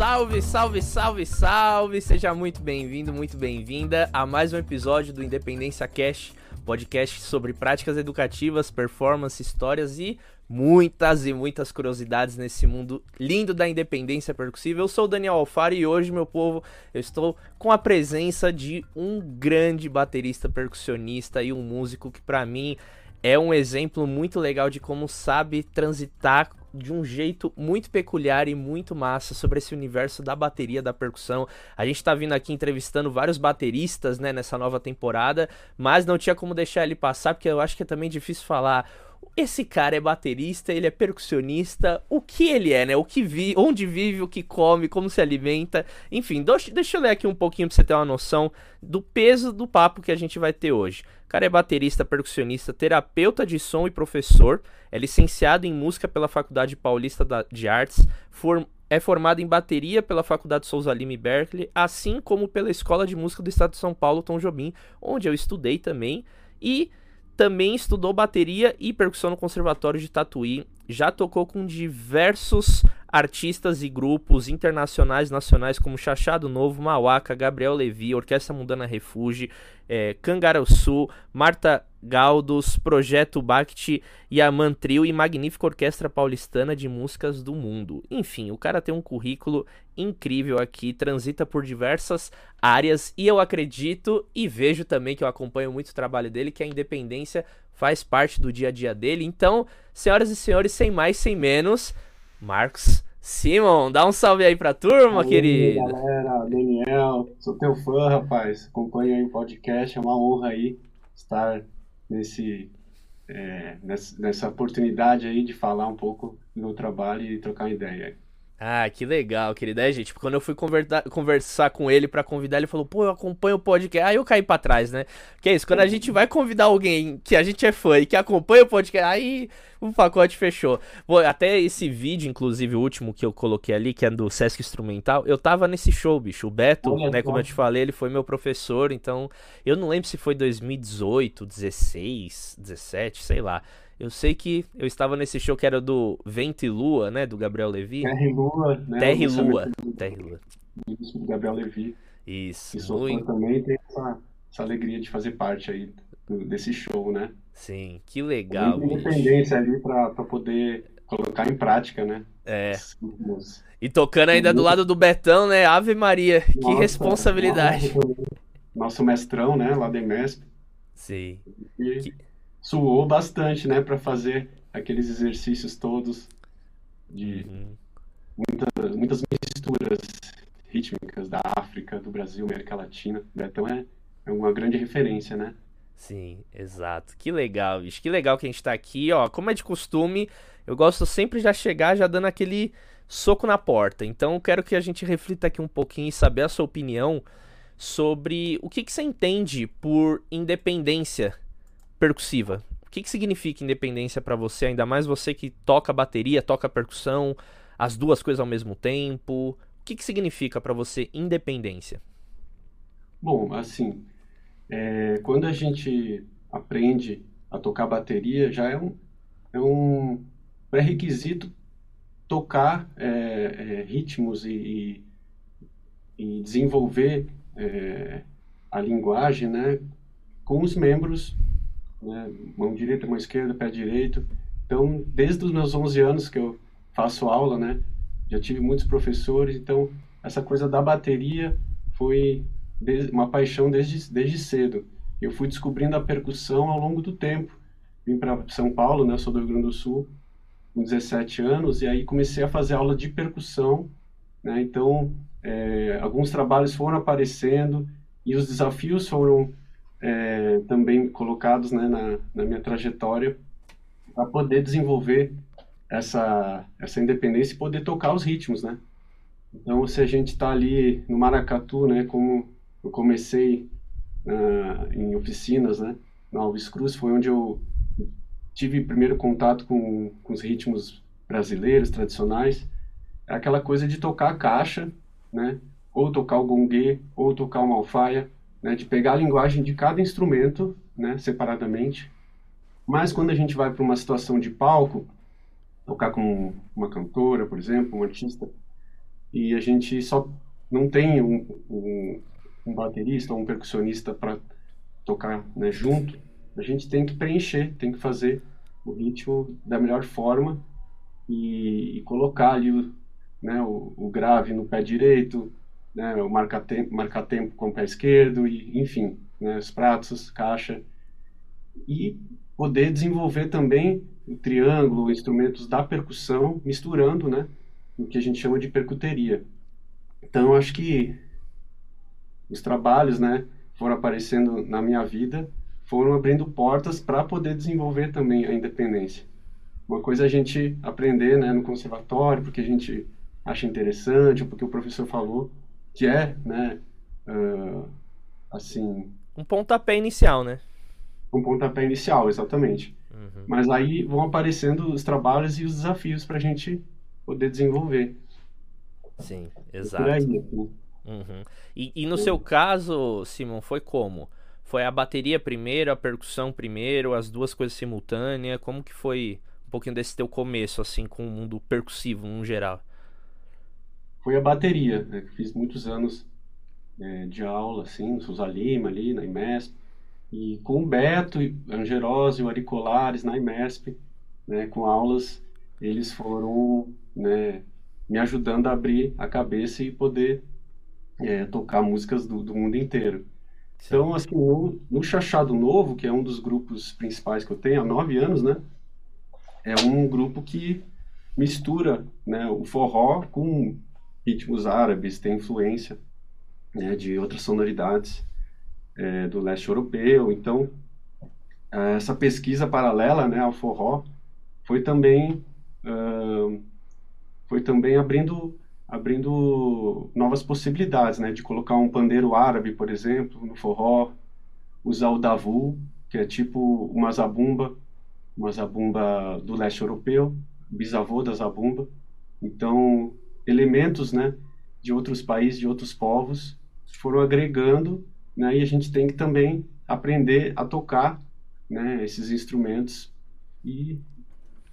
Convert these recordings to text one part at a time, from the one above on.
Salve, salve, salve, salve! Seja muito bem-vindo, muito bem-vinda a mais um episódio do Independência Cash, podcast sobre práticas educativas, performance, histórias e muitas e muitas curiosidades nesse mundo lindo da independência percussiva. Eu sou o Daniel Alfaro e hoje, meu povo, eu estou com a presença de um grande baterista percussionista e um músico que para mim é um exemplo muito legal de como sabe transitar de um jeito muito peculiar e muito massa sobre esse universo da bateria, da percussão. A gente tá vindo aqui entrevistando vários bateristas, né, nessa nova temporada, mas não tinha como deixar ele passar, porque eu acho que é também difícil falar esse cara é baterista, ele é percussionista, o que ele é, né? O que vive, onde vive, o que come, como se alimenta. Enfim, deixa eu ler aqui um pouquinho pra você ter uma noção do peso do papo que a gente vai ter hoje. O cara é baterista, percussionista, terapeuta de som e professor, é licenciado em música pela Faculdade Paulista de Artes, form, é formado em bateria pela Faculdade Souza Lima e Berkeley, assim como pela Escola de Música do Estado de São Paulo, Tom Jobim, onde eu estudei também, e também estudou bateria e percussão no Conservatório de Tatuí. Já tocou com diversos artistas e grupos internacionais nacionais como Chachado Novo, Mauaca, Gabriel Levi, Orquestra Mundana Refúgio, é, Cangaroçu, Marta Galdos, Projeto Bacti, Yaman Trio e Magnífica Orquestra Paulistana de Músicas do Mundo. Enfim, o cara tem um currículo incrível aqui, transita por diversas áreas e eu acredito e vejo também que eu acompanho muito o trabalho dele, que a independência faz parte do dia a dia dele. Então, senhoras e senhores, sem mais, sem menos, Marcos Simon, dá um salve aí pra turma, Aí, querido. galera, Daniel, sou teu fã, rapaz. Acompanho aí o podcast, é uma honra aí estar nesse, é, nessa, nessa oportunidade aí de falar um pouco do meu trabalho e trocar uma ideia. Ah, que legal, querida. É, gente, quando eu fui conversa- conversar com ele pra convidar, ele falou, pô, eu acompanho o podcast. Aí eu caí pra trás, né? Que é isso, quando a gente vai convidar alguém que a gente é fã e que acompanha o podcast, aí o pacote fechou. Pô, até esse vídeo, inclusive, o último que eu coloquei ali, que é do Sesc Instrumental, eu tava nesse show, bicho. O Beto, Olha né, como eu te falei, ele foi meu professor, então eu não lembro se foi 2018, 16, 17, sei lá. Eu sei que eu estava nesse show que era do Vento e Lua, né, do Gabriel Levi. Terra e Lua, né? Terra e Lua. Terra e Lua. do- do Gabriel Levi, Isso, que sou fã muito. também, tenho essa, essa alegria de fazer parte aí desse show, né? Sim, que legal, bicho. independência ali para poder colocar em prática, né? É. Os- E tocando ainda do lado do Betão, né? Ave Maria, que Nossa, responsabilidade. nossa, Nosso mestrão, né? Lá da MESP. Sim, E Que- suou bastante, né, para fazer aqueles exercícios todos de uhum. muitas, muitas misturas rítmicas da África, do Brasil, América Latina. Betão é, é uma grande referência, né? Sim, exato. Que legal, bicho. Que legal que a gente tá aqui, ó. Como é de costume, eu gosto sempre de já chegar já dando aquele soco na porta. Então, eu quero que a gente reflita aqui um pouquinho e saber a sua opinião sobre o que, que você entende por independência percussiva. O que, que significa independência pra você, ainda mais você que toca bateria, toca percussão, as duas coisas ao mesmo tempo. O que, que significa pra você independência? Bom, assim, é, quando a gente aprende a tocar bateria, já é um, é um pré-requisito tocar é, é, ritmos e, e, e desenvolver é, a linguagem, né, com os membros, né, mão direita, mão esquerda, pé direito. Então, desde os meus 11 anos que eu faço aula, né, já tive muitos professores, então essa coisa da bateria foi uma paixão desde, desde cedo. Eu fui descobrindo a percussão ao longo do tempo. Vim para São Paulo, né, sou do Rio Grande do Sul, com 17 anos, e aí comecei a fazer aula de percussão, né, então é, alguns trabalhos foram aparecendo e os desafios foram é, também colocados né, na, na minha trajetória para poder desenvolver essa, essa independência e poder tocar os ritmos, né? Então, se a gente está ali no Maracatu, né, como eu comecei ah, em oficinas, né, na Alves Cruz, foi onde eu tive primeiro contato com, com os ritmos brasileiros, tradicionais, é aquela coisa de tocar a caixa, né, ou tocar o gongue, ou tocar uma alfaia, né, de pegar a linguagem de cada instrumento, né, separadamente. Mas quando a gente vai para uma situação de palco, tocar com uma cantora, por exemplo, um artista, e a gente só não tem um, um, um baterista ou um percussionista para tocar né, junto, a gente tem que preencher, tem que fazer o ritmo da melhor forma e, e colocar ali o, né, o, o, grave no pé direito, né, o marca-tempo marca -tempo com o pé esquerdo, e, enfim, né, os pratos, caixa. E poder desenvolver também o triângulo, instrumentos da percussão, misturando né, o que a gente chama de percuteria. Então, acho que os trabalhos né, foram aparecendo na minha vida foram abrindo portas para poder desenvolver também a independência. Uma coisa é a gente aprender né, no conservatório, porque a gente acha interessante, porque o professor falou, que é, né, uh, assim... Um pontapé inicial, né? Um pontapé inicial, exatamente. Uhum. Mas aí vão aparecendo os trabalhos e os desafios para a gente poder desenvolver. Sim, exato. Por aí, assim. uhum. e, e no seu caso, Simon, foi como? Foi a bateria primeiro, a percussão primeiro, as duas coisas simultâneas? Como que foi um pouquinho desse teu começo, assim, com o mundo percussivo no geral? Foi a bateria, né? Fiz muitos anos é, de aula, assim, no Sousa Lima, ali, na IMESP. E com o Beto, Angerosa e o Aricolares, na IMESP, né, com aulas, eles foram né, me ajudando a abrir a cabeça e poder é, tocar músicas do, do mundo inteiro. Então, assim, no, no Chachado Novo, que é um dos grupos principais que eu tenho há nove anos, né? É um grupo que mistura né, o forró com ritmos árabes, tem influência né, de outras sonoridades é, do leste europeu. Então, essa pesquisa paralela né, ao forró foi também, uh, foi também abrindo abrindo novas possibilidades, né? De colocar um pandeiro árabe, por exemplo, no forró, usar o davu, que é tipo uma zabumba, uma zabumba do leste europeu, bisavô da zabumba. Então, elementos, né, de outros países, de outros povos, foram agregando, né? E a gente tem que também aprender a tocar, né, esses instrumentos e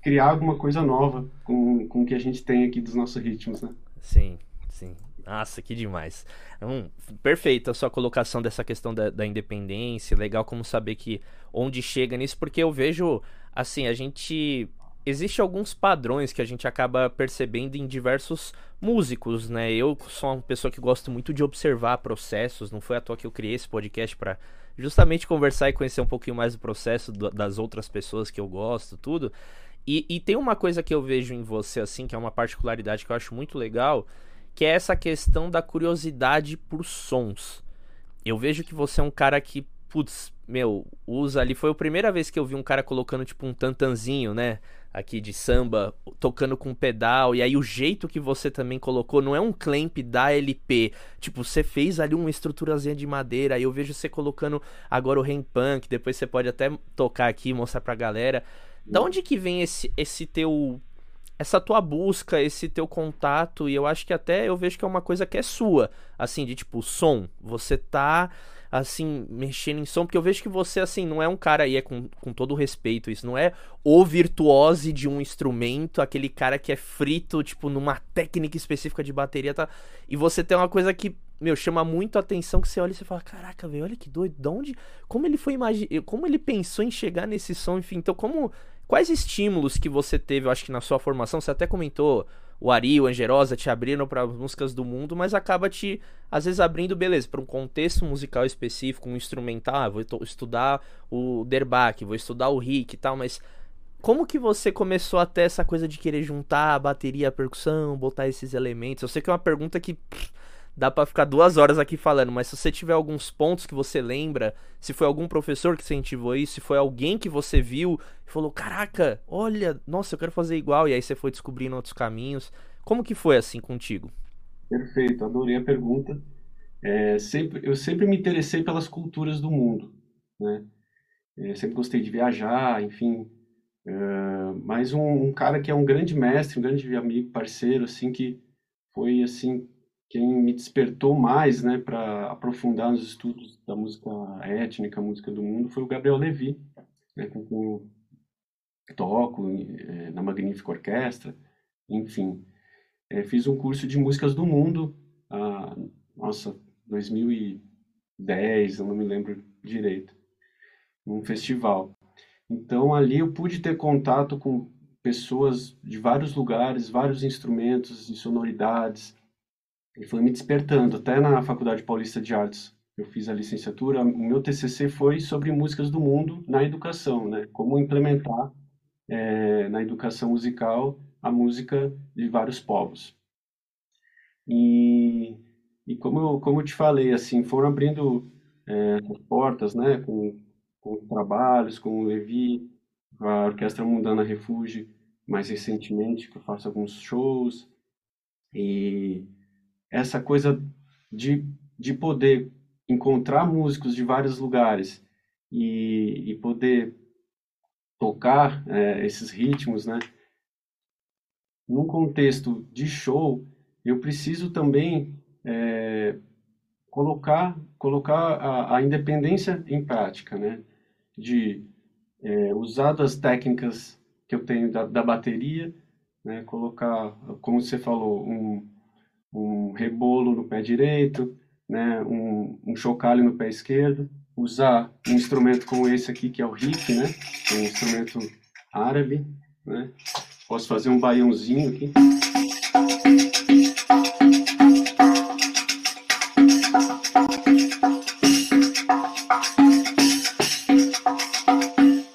criar alguma coisa nova com, com o que a gente tem aqui dos nossos ritmos, né? Sim, sim. Nossa, que demais. Hum, perfeita a sua colocação dessa questão da, da, independência. Legal como saber que onde chega nisso, porque eu vejo, assim, a gente. Existem alguns padrões que a gente acaba percebendo em diversos músicos, né? Eu sou uma pessoa que gosto muito de observar processos, não foi à toa que eu criei esse podcast para justamente conversar e conhecer um pouquinho mais do processo do, das outras pessoas que eu gosto, tudo. E, e, tem uma coisa que eu vejo em você, assim, que é uma particularidade que eu acho muito legal, que é essa questão da curiosidade por sons. Eu vejo que você é um cara que, putz, meu, usa ali. Foi a primeira vez que eu vi um cara colocando, tipo, um tantanzinho, né? Aqui de samba, tocando com pedal. E aí o jeito que você também colocou não é um clamp da LP. Tipo, você fez ali uma estruturazinha de madeira. Aí eu vejo você colocando agora o Rain Punk. Depois você pode até tocar aqui mostrar pra galera. Da onde que vem esse, esse teu. Essa tua busca, esse teu contato, e eu acho que até eu vejo que é uma coisa que é sua, assim, de tipo, som. Você tá, assim, mexendo em som, porque eu vejo que você, assim, não é um cara, e é com, com todo respeito isso, não é o virtuose de um instrumento, aquele cara que é frito, tipo, numa técnica específica de bateria, tá? E você tem uma coisa que meu, chama muito a atenção que você olha e você fala, caraca, velho, olha que doido, de onde, como ele foi imaginar, como ele pensou em chegar nesse som, enfim, então como Quais estímulos que você teve, eu acho que na sua formação, você até comentou, o Ari, o Angerosa te abriram para músicas do mundo, mas acaba te, às vezes, abrindo, beleza, para um contexto musical específico, um instrumental, ah, vou estudar o Derbach, vou estudar o Rick e tal, mas como que você começou a ter essa coisa de querer juntar a bateria, a percussão, botar esses elementos? Eu sei que é uma pergunta que pff, dá para ficar duas horas aqui falando, mas se você tiver alguns pontos que você lembra, se foi algum professor que incentivou isso, se foi alguém que você viu e falou, caraca, olha, nossa, eu quero fazer igual, e aí você foi descobrindo outros caminhos. Como que foi assim contigo? Perfeito, adorei a pergunta. É, sempre, eu sempre me interessei pelas culturas do mundo, né? É, sempre gostei de viajar, enfim. É, mas um, um cara que é um grande mestre, um grande amigo, parceiro, assim, que foi, assim, quem me despertou mais né, para aprofundar nos estudos da música étnica, música do mundo, foi o Gabriel Levi, né, com quem eu toco é, na Magnífica Orquestra, enfim. é, fiz um curso de músicas do mundo, ah, nossa, 2010, eu não me lembro direito, num festival. Então ali eu pude ter contato com pessoas de vários lugares, vários instrumentos e sonoridades, e foi me despertando. Até na Faculdade Paulista de Artes, eu fiz a licenciatura, o meu TCC foi sobre músicas do mundo na educação, né? Como implementar é, na educação musical a música de vários povos. E, e como, eu, como eu te falei, assim, foram abrindo é, portas, né? Com, com trabalhos, com o Levi, a Orquestra Mundana Refúgio, mais recentemente, que eu faço alguns shows. E essa coisa de, de poder encontrar músicos de vários lugares e, e poder tocar é, esses ritmos, né? Num contexto de show, eu preciso também é, colocar colocar a, a, independência em prática, né? De é, usar das técnicas que eu tenho da, da bateria, né? Colocar, como você falou, um, um rebolo no pé direito, né, um, um chocalho no pé esquerdo, usar um instrumento como esse aqui, que é o riff, né, um instrumento árabe, né, posso fazer um baiãozinho aqui.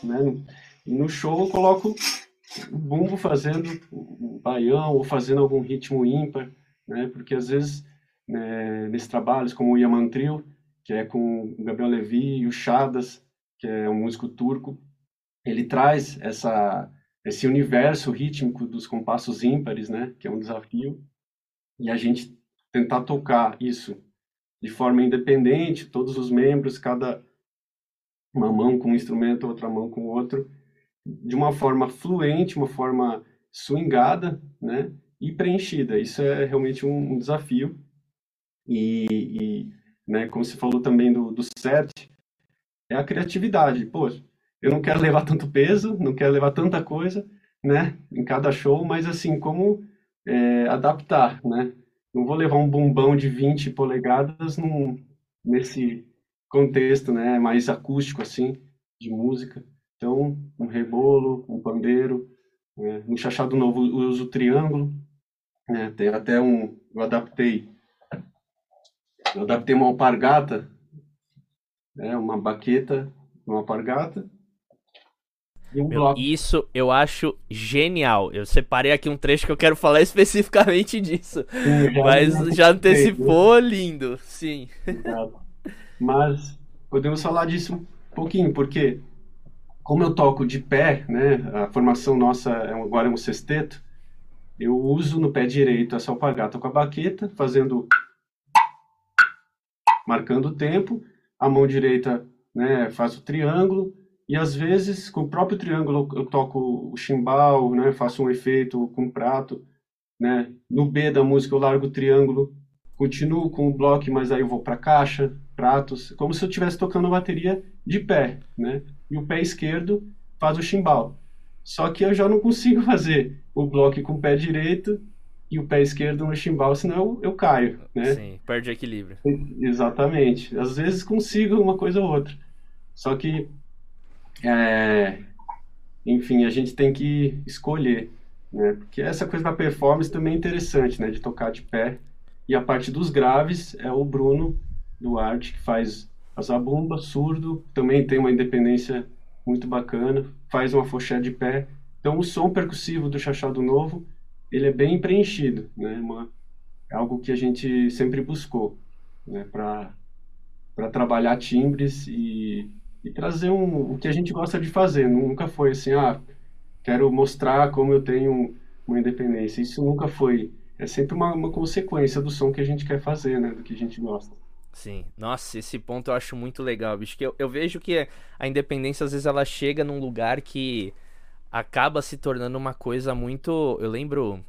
Né, no show eu coloco o bumbo fazendo o baião ou fazendo algum ritmo ímpar, né? Porque às vezes né, nesses trabalhos como o Yaman Trio, que é com o Gabriel Levi e o Chadas, que é um músico turco, ele traz essa esse universo rítmico dos compassos ímpares, né, que é um desafio, e a gente tentar tocar isso de forma independente, todos os membros, cada uma mão com um instrumento, outra mão com outro, de uma forma fluente, uma forma swingada, né, e preenchida. Isso é realmente um, um desafio. E, e, né, como você falou também do, do set, é a criatividade. Pô, eu não quero levar tanto peso, não quero levar tanta coisa, né, em cada show, mas assim, como é, adaptar, né? Não vou levar um bombão de 20 polegadas num, nesse contexto, né, mais acústico assim, de música. Então, um rebolo, um pandeiro, né, um chachado novo eu uso triângulo, é, tem até um. Eu adaptei. Eu adaptei uma alpargata, né, uma baqueta, uma alpargata. E um Meu, bloco. Isso eu acho genial. Eu separei aqui um trecho que eu quero falar especificamente disso. Sim, já Mas já antecipou, lindo. Sim. Exato. Mas podemos falar disso um pouquinho, porque como eu toco de pé, né, a formação nossa é agora é um sexteto, eu uso no pé direito essa alpargata com a baqueta, fazendo marcando o tempo, a mão direita né, faz o triângulo, e às vezes com o próprio triângulo eu toco o chimbal, né, faço um efeito com o prato, né, no B da música eu largo o triângulo, continuo com o bloco, mas aí eu vou para caixa, pratos, como se eu estivesse tocando a bateria de pé, né, e o pé esquerdo faz o chimbal. Só que eu já não consigo fazer o bloco com o pé direito e o pé esquerdo no chimbal, senão eu, eu caio, né? Sim, perde o equilíbrio. Exatamente. Às vezes consigo uma coisa ou outra. Só que, é... enfim, a gente tem que escolher, né? Porque essa coisa da performance também é interessante, né? De tocar de pé. E a parte dos graves é o Bruno Duarte, que faz a zabumba, surdo, também tem uma independência muito bacana, faz uma foché de pé. Então o som percussivo do Chachado Novo, ele é bem preenchido, né? Uma, é algo que a gente sempre buscou, né? Para trabalhar timbres e, e trazer um, o que a gente gosta de fazer. Nunca foi assim, ah, quero mostrar como eu tenho uma independência. Isso nunca foi. É sempre uma, uma consequência do som que a gente quer fazer, né? Do que a gente gosta. Sim. Nossa, esse ponto eu acho muito legal, bicho. Que eu, eu vejo que a independência, às vezes, ela chega num lugar que acaba se tornando uma coisa muito. Eu lembro.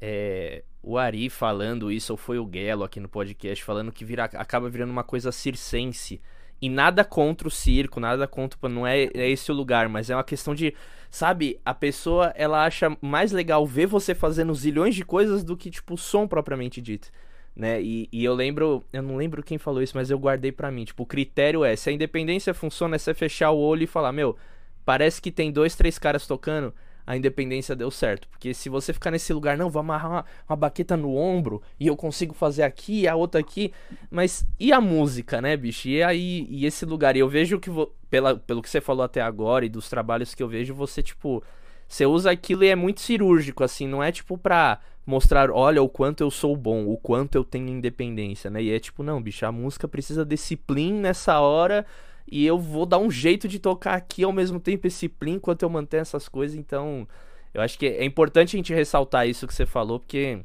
É, o Ari falando isso, ou foi o Gelo aqui no podcast, falando que vira, acaba virando uma coisa circense. E nada contra o circo, nada contra. Não é, é esse o lugar, mas é uma questão de. Sabe, a pessoa ela acha mais legal ver você fazendo zilhões de coisas do que, tipo, o som propriamente dito. Né? E, e eu lembro, eu não lembro quem falou isso, mas eu guardei para mim. Tipo, o critério é: se a independência funciona, é você fechar o olho e falar, meu, parece que tem dois, três caras tocando a independência deu certo. Porque se você ficar nesse lugar, não, vou amarrar uma, uma baqueta no ombro e eu consigo fazer aqui, a outra aqui. Mas e a música, né, bicho? E aí, e esse lugar? E eu vejo que, vo, pela, pelo que você falou até agora e dos trabalhos que eu vejo, você, tipo, você usa aquilo e é muito cirúrgico, assim, não é tipo pra mostrar, olha o quanto eu sou bom, o quanto eu tenho independência, né? E é tipo, não, bicho, a música precisa disciplina nessa hora e eu vou dar um jeito de tocar aqui ao mesmo tempo esse plim enquanto eu mantenho essas coisas. Então, eu acho que é importante a gente ressaltar isso que você falou, porque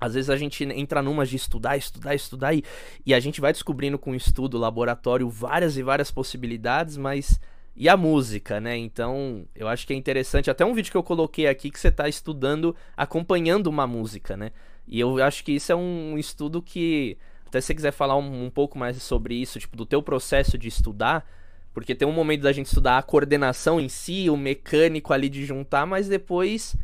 às vezes a gente entra numas de estudar, estudar, estudar e, e a gente vai descobrindo com o estudo, laboratório, várias e várias possibilidades, mas e a música, né? Então, eu acho que é interessante. Até um vídeo que eu coloquei aqui que você está estudando, acompanhando uma música, né? E eu acho que isso é um estudo que até se você quiser falar um, um, pouco mais sobre isso, tipo, do teu processo de estudar, porque tem um momento da gente estudar a coordenação em si, o mecânico ali de juntar, mas depois.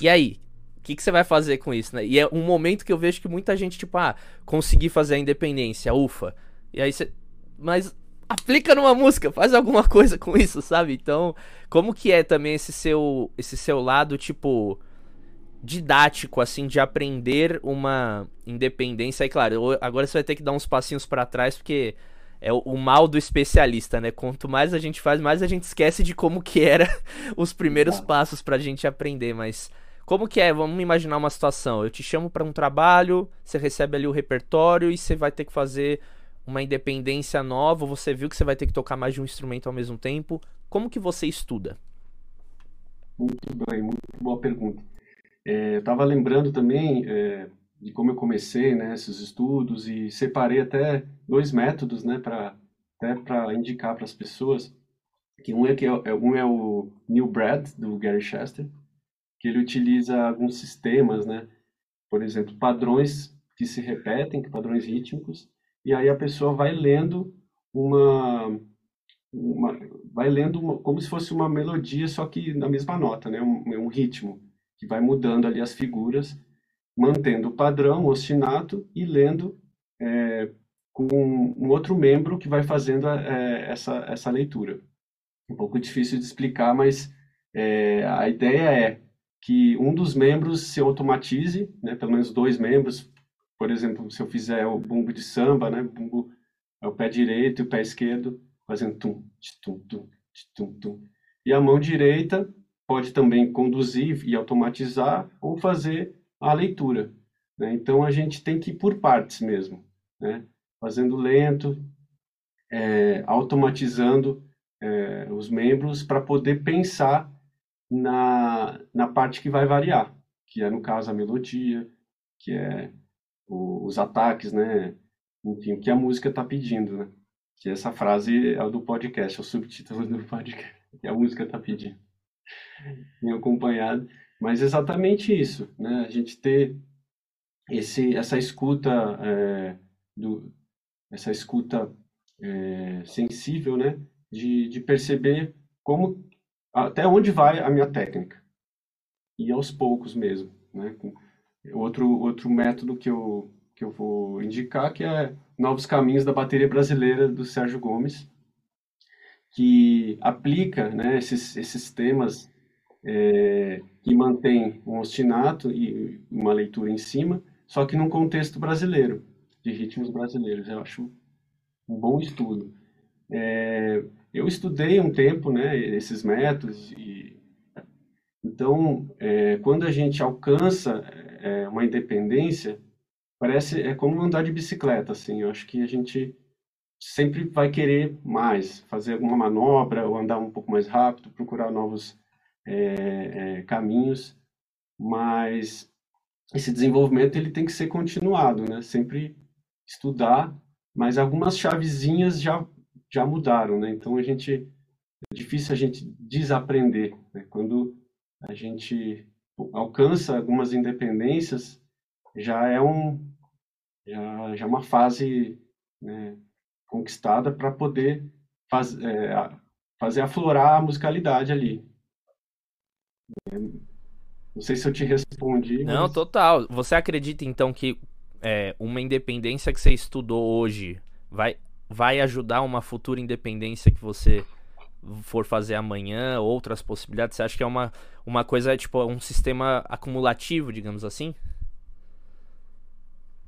E aí? O que, que você vai fazer com isso, né? E é um momento que eu vejo que muita gente, tipo, ah, consegui fazer a independência, ufa. E aí você. Mas aplica numa música, faz alguma coisa com isso, sabe? Então, como que é também esse seu, esse seu lado, tipo didático, assim, de aprender uma independência. Aí, claro, agora você vai ter que dar uns passinhos para trás, porque é o, o, mal do especialista, né? Quanto mais a gente faz, mais a gente esquece de como que era os primeiros passos pra gente aprender, mas... Como que é? Vamos imaginar uma situação. Eu te chamo para um trabalho, você recebe ali o repertório e você vai ter que fazer uma independência nova, você viu que você vai ter que tocar mais de um instrumento ao mesmo tempo. Como que você estuda? Muito bem, muito boa pergunta. É, eu estava lembrando também é, de como eu comecei né, esses estudos e separei até dois métodos né, para até para indicar para as pessoas que um é que é, é, um é o New Brad do Gary Chester que ele utiliza alguns sistemas né por exemplo padrões que se repetem padrões rítmicos e aí a pessoa vai lendo uma, uma vai lendo uma, como se fosse uma melodia só que na mesma nota né um, um ritmo que vai mudando ali as figuras, mantendo o padrão, o ostinato, e lendo é, com um outro membro que vai fazendo é, essa, essa leitura. Um pouco difícil de explicar, mas é, a ideia é que um dos membros se automatize, né, pelo menos dois membros, por exemplo, se eu fizer o bumbo de samba, né, bumbo é o pé direito e o pé esquerdo, fazendo tum, tum, tum, tum, tum, e a mão direita pode também conduzir e automatizar ou fazer a leitura. Né? Então a gente tem que ir por partes mesmo, né? fazendo lento, é, automatizando é, os membros para poder pensar na, na parte que vai variar, que é no caso a melodia, que é o, os ataques, né? Enfim, o que a música está pedindo, né? Que essa frase é do podcast, é o subtítulo do podcast, que a música está pedindo me acompanhado, mas exatamente isso, né? A gente ter esse, essa escuta é, do, essa escuta é, sensível, né? De, de perceber como até onde vai a minha técnica e aos poucos mesmo, né? Outro outro método que eu que eu vou indicar que é Novos Caminhos da Bateria Brasileira do Sérgio Gomes, que aplica né, esses, esses temas é, que mantém um ostinato e uma leitura em cima, só que num contexto brasileiro, de ritmos brasileiros. Eu acho um bom estudo. É, eu estudei um tempo né, esses métodos e então é, quando a gente alcança é, uma independência parece é como andar de bicicleta assim eu acho que a gente sempre vai querer mais fazer alguma manobra ou andar um pouco mais rápido procurar novos é, é, caminhos, mas esse desenvolvimento ele tem que ser continuado, né? Sempre estudar, mas algumas chavezinhas já já mudaram, né? Então a gente é difícil a gente desaprender, né? Quando a gente alcança algumas independências, já é um já, já é uma fase né, conquistada para poder faz, é, fazer aflorar a musicalidade ali. Não sei se eu te respondi. Não, mas... total. Você acredita então que é, uma independência que você estudou hoje vai, vai ajudar uma futura independência que você for fazer amanhã, outras possibilidades? Você acha que é uma, uma coisa, tipo, um sistema acumulativo, digamos assim?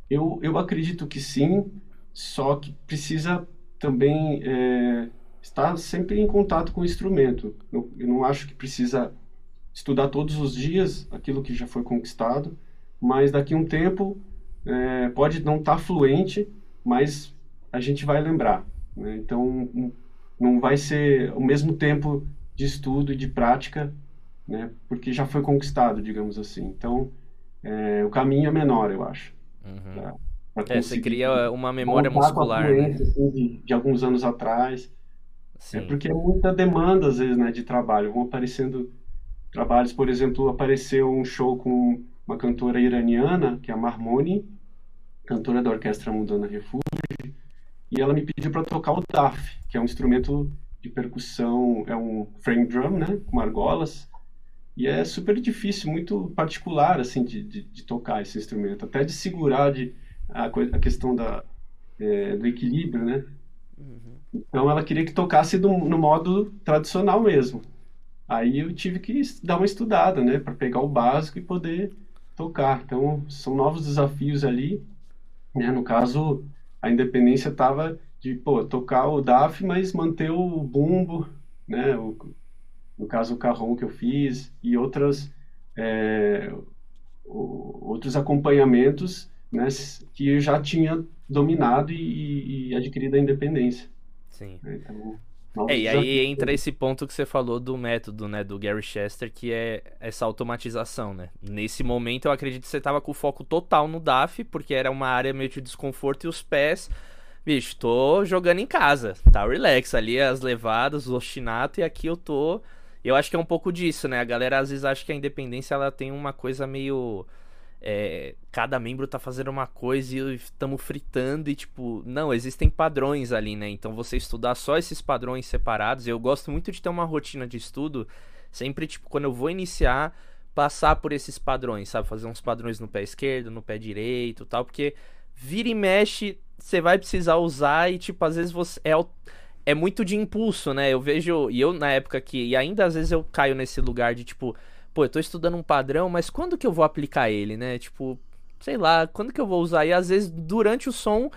Eu, eu acredito que sim, só que precisa também é, estar sempre em contato com o instrumento. Eu, eu não acho que precisa estudar todos os dias aquilo que já foi conquistado, mas daqui a um tempo é, pode não estar tá fluente, mas a gente vai lembrar. Né? Então, não vai ser o mesmo tempo de estudo e de prática, né? porque já foi conquistado, digamos assim. Então, é, o caminho é menor, eu acho. Uhum. Pra é, você cria uma memória muscular. né? assim, de, de, alguns anos atrás. Sim. É porque é muita demanda, às vezes, né, de trabalho. Vão aparecendo trabalhos, por exemplo, apareceu um show com uma cantora iraniana, que é a Marmoni, cantora da Orquestra Mundana Refúgio, e ela me pediu para tocar o DAF, que é um instrumento de percussão, é um frame drum, né, com argolas, e é super difícil, muito particular, assim, de, de, de tocar esse instrumento, até de segurar de, a, a questão da, é, do equilíbrio, né. Uhum. Então ela queria que tocasse do, no modo tradicional mesmo. Aí eu tive que dar uma estudada, né, para pegar o básico e poder tocar. Então são novos desafios ali, né? No caso, a independência estava de pô, tocar o DAF, mas manter o bumbo, né? O, no caso o carrom que eu fiz e outras é, o, outros acompanhamentos, né? Que já tinha dominado e, e adquirido a independência. Sim. Então, é, e aí entra esse ponto que você falou do método, né, do Gary Chester, que é essa automatização, né? Nesse momento eu acredito que você tava com o foco total no DAF, porque era uma área meio de desconforto e os pés, bicho, tô jogando em casa, tá relax ali as levadas, o ostinato e aqui eu tô, eu acho que é um pouco disso, né? A galera às vezes acha que a independência ela tem uma coisa meio é, cada membro tá fazendo uma coisa e estamos fritando e tipo, não, existem padrões ali, né? Então você estudar só esses padrões separados, eu gosto muito de ter uma rotina de estudo, sempre tipo, quando eu vou iniciar, passar por esses padrões, sabe? Fazer uns padrões no pé esquerdo, no pé direito, tal, porque vira e mexe, você vai precisar usar e tipo, às vezes você é é muito de impulso, né? Eu vejo, e eu na época que, e ainda às vezes eu caio nesse lugar de tipo, pô, eu tô estudando um padrão, mas quando que eu vou aplicar ele, né? Tipo, sei lá, quando que eu vou usar? E às vezes durante o som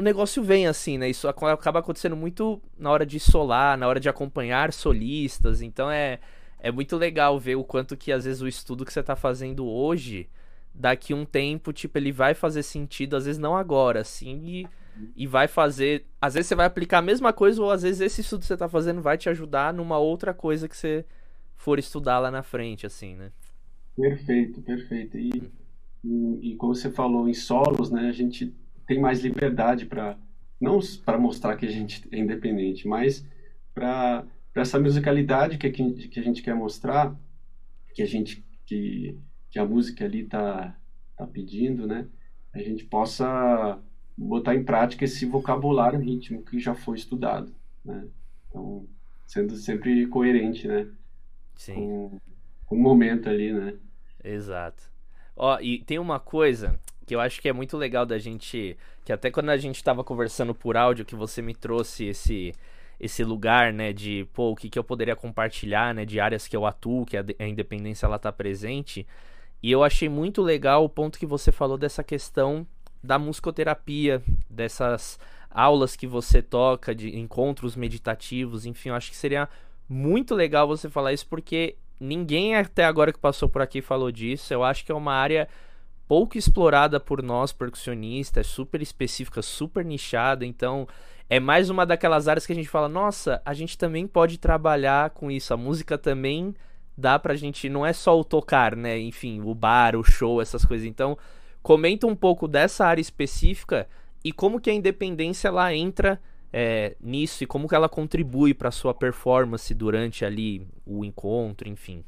o negócio vem assim, né? Isso acaba acontecendo muito na hora de solar, na hora de acompanhar solistas. Então é, é muito legal ver o quanto que às vezes o estudo que você tá fazendo hoje, daqui um tempo, tipo, ele vai fazer sentido, às vezes não agora, assim, e, e vai fazer. Às vezes você vai aplicar a mesma coisa, ou às vezes esse estudo que você tá fazendo vai te ajudar numa outra coisa que você for estudar lá na frente, assim, né? Perfeito, perfeito. E, e, e como você falou em solos, né, a gente tem mais liberdade para não para mostrar que a gente é independente, mas para essa musicalidade que, que, a gente quer mostrar, que a gente que, que a música ali tá tá pedindo, né? A gente possa botar em prática esse vocabulário ritmo que já foi estudado, né? Então, sendo sempre coerente, né? Sim. Com, com o momento ali, né? Exato. Ó, e tem uma coisa que eu acho que é muito legal da gente. Que até quando a gente estava conversando por áudio, que você me trouxe esse esse lugar, né, de, pô, o que, que eu poderia compartilhar, né, de áreas que eu atuo, que a, a independência ela tá presente. E eu achei muito legal o ponto que você falou dessa questão da musicoterapia, dessas aulas que você toca, de encontros meditativos, enfim, eu acho que seria muito legal você falar isso porque ninguém até agora que passou por aqui falou disso. Eu acho que é uma área pouco explorada por nós percussionistas, super específica, super nichada, então é mais uma daquelas áreas que a gente fala, nossa, a gente também pode trabalhar com isso. A música também dá pra gente, não é só o tocar, né? Enfim, o bar, o show, essas coisas. Então, comenta um pouco dessa área específica e como que a independência ela entra é, nisso e como que ela contribui para sua performance durante ali o encontro, enfim.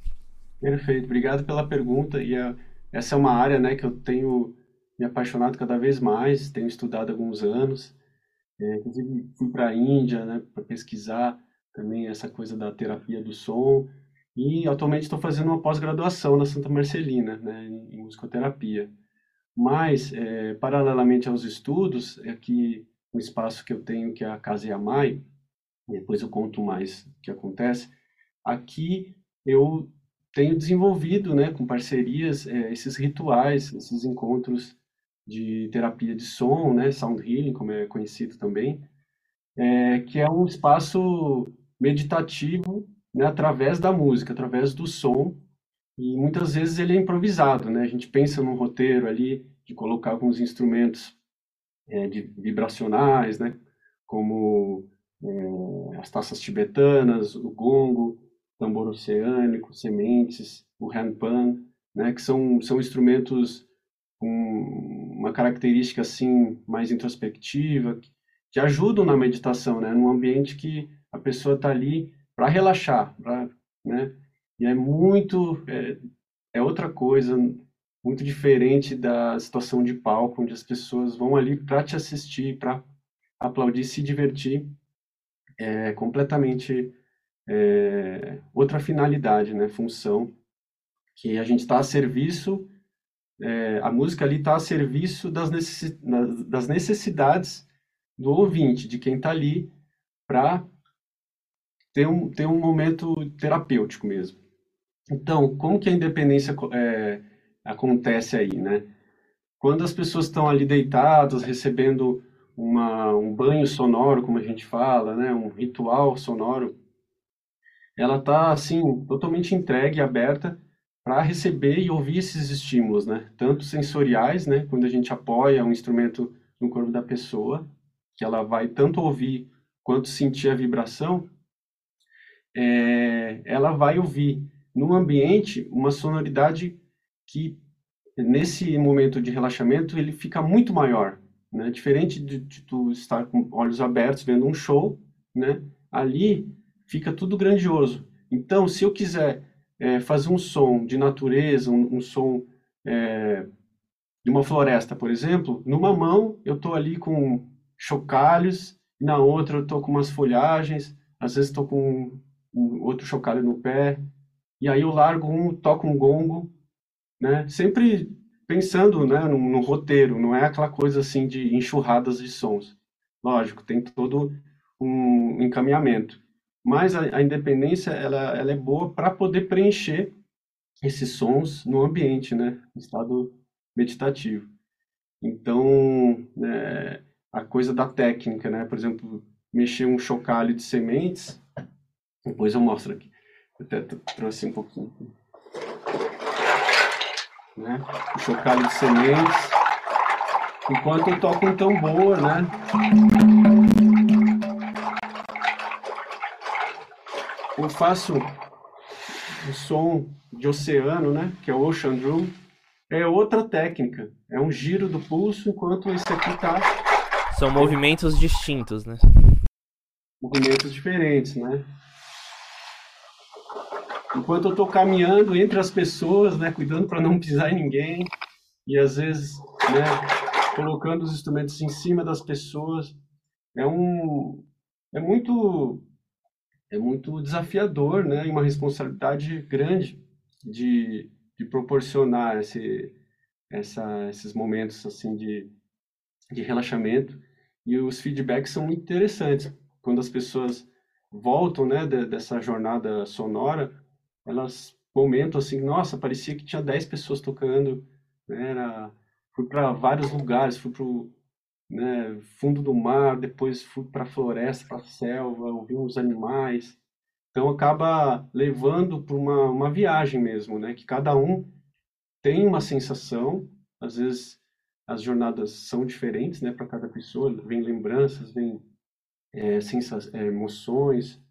Perfeito, obrigado pela pergunta e a, é, essa é uma área, né, que eu tenho me apaixonado cada vez mais, tenho estudado há alguns anos É, inclusive, fui para a Índia, né, para pesquisar também essa coisa da terapia do som. E atualmente estou fazendo uma pós-graduação na Santa Marcelina, né, em musicoterapia. Mas, é, paralelamente aos estudos, é que um espaço que eu tenho, que é a Casa Yamai, depois eu conto mais o que acontece, aqui eu tenho desenvolvido, né, com parcerias, é, esses rituais, esses encontros de terapia de som, né, sound healing, como é conhecido também, é, que é um espaço meditativo, né, através da música, através do som, e muitas vezes ele é improvisado, né? A gente pensa num roteiro ali de colocar alguns instrumentos é, de vibracionais, né? Como é, as taças tibetanas, o gongo, tambor oceânico, sementes, o handpan, né? Que são são instrumentos com uma característica assim mais introspectiva que, que ajudam na meditação, né? Num ambiente que a pessoa está ali para relaxar, pra, né? E é muito, é, é outra coisa, muito diferente da situação de palco, onde as pessoas vão ali para te assistir, para aplaudir, se divertir. É completamente é, outra finalidade, né, função, que a gente está a serviço, é, a música ali está a serviço das, das necessidades do ouvinte, de quem está ali, para ter um, ter um momento terapêutico mesmo. Então, como que a independência é, acontece aí, né? Quando as pessoas estão ali deitadas, recebendo uma, um banho sonoro, como a gente fala, né? Um ritual sonoro, ela está, assim, totalmente entregue, aberta para receber e ouvir esses estímulos, né? Tanto sensoriais, né? Quando a gente apoia um instrumento no corpo da pessoa, que ela vai tanto ouvir quanto sentir a vibração, é, ela vai ouvir no ambiente uma sonoridade que nesse momento de relaxamento ele fica muito maior, né? Diferente de, de tu estar com olhos abertos vendo um show, né? Ali fica tudo grandioso. Então, se eu quiser é, fazer um som de natureza, um, um som é, de uma floresta, por exemplo, numa mão eu estou ali com chocalhos, e na outra eu estou com umas folhagens, às vezes estou com um outro chocalho no pé, e aí eu largo um, toco um gongo, né? Sempre pensando, né, no, no roteiro, não é aquela coisa assim de enxurradas de sons. Lógico, tem todo um encaminhamento. Mas a, a independência, ela, ela é boa para poder preencher esses sons no ambiente, né? Em estado meditativo. Então, é, a coisa da técnica, né? Por exemplo, mexer um chocalho de sementes, depois eu mostro aqui. Até trouxe um pouquinho. Né? O chocalho de sementes. Enquanto eu toco um tambor, né? Eu faço o som de oceano, né? Que é o Ocean Drum. É outra técnica. É um giro do pulso enquanto esse aqui tá. São movimentos distintos, né? Movimentos diferentes, né? Enquanto eu estou caminhando entre as pessoas, né, cuidando para não pisar em ninguém e às vezes, né, colocando os instrumentos em cima das pessoas, é um é muito é muito desafiador, né, e uma responsabilidade grande de, de proporcionar esse essa esses momentos assim de de relaxamento. E os feedbacks são muito interessantes. Quando as pessoas voltam, né, dessa jornada sonora elas comentam assim, nossa, parecia que tinha 10 pessoas tocando, né? Era, fui para vários lugares, fui para o né, fundo do mar, depois fui para floresta, para selva, ouvi uns animais. Então acaba levando para uma, uma viagem mesmo, né? Que cada um tem uma sensação, às vezes as jornadas são diferentes, né? Para cada pessoa, vem lembranças, vem é, sensações, é, emoções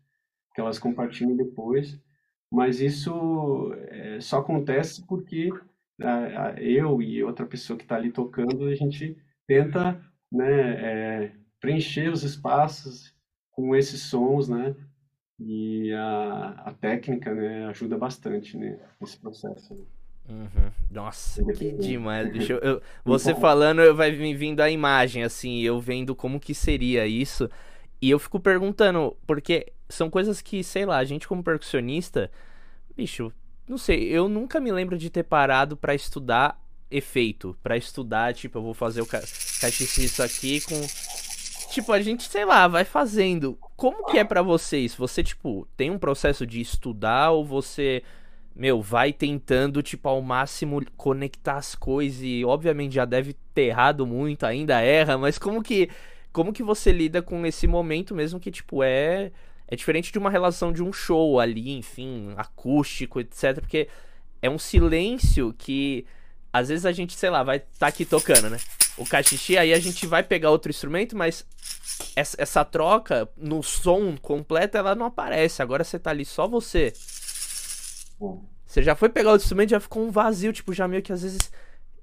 que elas compartilham depois mas isso é, só acontece porque a, a, eu e outra pessoa que está ali tocando, a gente tenta né, é, preencher os espaços com esses sons, né? E a, a técnica né, ajuda bastante né, nesse processo. Uhum. Nossa, que demais, bicho. Eu, você falando, vai me vindo a imagem, assim, eu vendo como que seria isso. E eu fico perguntando, porque são coisas que, sei lá, a gente como percussionista, bicho, não sei, eu nunca me lembro de ter parado para estudar efeito, para estudar, tipo, eu vou fazer o ca aqui com tipo, a gente, sei lá, vai fazendo. Como que é para vocês? Você, tipo, tem um processo de estudar ou você, meu, vai tentando, tipo, ao máximo conectar as coisas e, obviamente, já deve ter errado muito, ainda erra, mas como que, como que você lida com esse momento mesmo que, tipo, é... É diferente de uma relação de um show ali, enfim, acústico, etc. Porque é um silêncio que às vezes a gente, sei lá, vai estar tá aqui tocando, né? O cachixi, aí a gente vai pegar outro instrumento, mas essa, essa, troca no som completo ela não aparece. Agora você tá ali só você. Você já foi pegar o instrumento já ficou um vazio, tipo, já meio que às vezes,